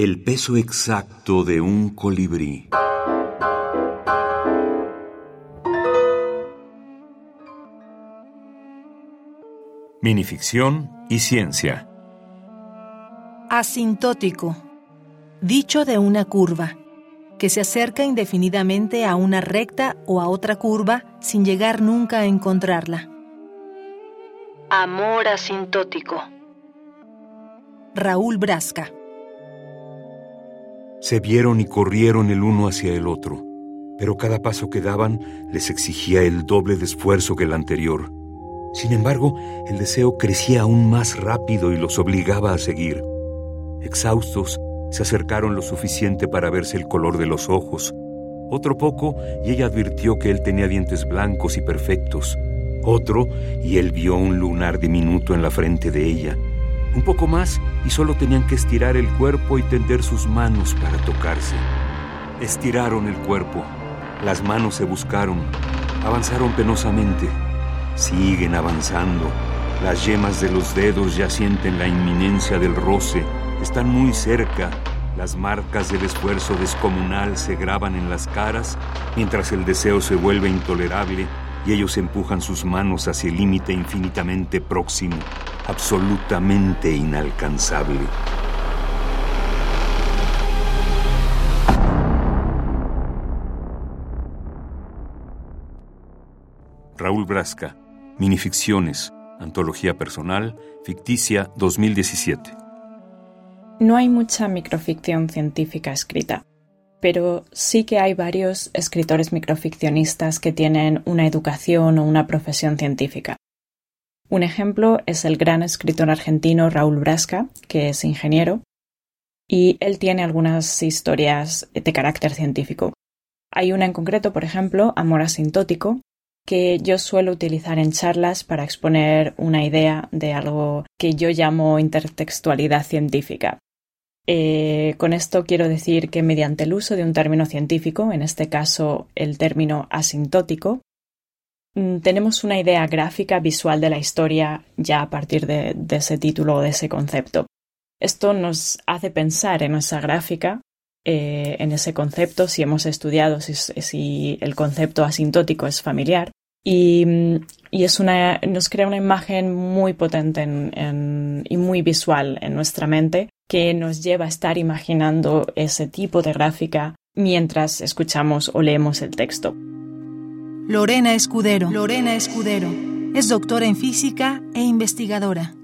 El peso exacto de un colibrí. Minificción y ciencia. Asintótico. Dicho de una curva, que se acerca indefinidamente a una recta o a otra curva sin llegar nunca a encontrarla. Amor asintótico. Raúl Brasca. Se vieron y corrieron el uno hacia el otro, pero cada paso que daban les exigía el doble de esfuerzo que el anterior. Sin embargo, el deseo crecía aún más rápido y los obligaba a seguir. Exhaustos, se acercaron lo suficiente para verse el color de los ojos. Otro poco y ella advirtió que él tenía dientes blancos y perfectos. Otro y él vio un lunar diminuto en la frente de ella. Un poco más y solo tenían que estirar el cuerpo y tender sus manos para tocarse. Estiraron el cuerpo. Las manos se buscaron. Avanzaron penosamente. Siguen avanzando. Las yemas de los dedos ya sienten la inminencia del roce. Están muy cerca. Las marcas del esfuerzo descomunal se graban en las caras mientras el deseo se vuelve intolerable y ellos empujan sus manos hacia el límite infinitamente próximo, absolutamente inalcanzable. Raúl Brasca, Minificciones, Antología Personal, Ficticia 2017. No hay mucha microficción científica escrita, pero sí que hay varios escritores microficcionistas que tienen una educación o una profesión científica. Un ejemplo es el gran escritor argentino Raúl Brasca, que es ingeniero, y él tiene algunas historias de carácter científico. Hay una en concreto, por ejemplo, Amor asintótico, que yo suelo utilizar en charlas para exponer una idea de algo que yo llamo intertextualidad científica. Eh, con esto quiero decir que mediante el uso de un término científico, en este caso el término asintótico, tenemos una idea gráfica visual de la historia ya a partir de, ese título o de ese concepto. Esto nos hace pensar en esa gráfica, eh, en ese concepto, si hemos estudiado si, el concepto asintótico es familiar. Y, mm, es una, nos crea una imagen muy potente y muy visual en nuestra mente que nos lleva a estar imaginando ese tipo de gráfica mientras escuchamos o leemos el texto. Lorena Escudero. Lorena Escudero. Es doctora en física e investigadora.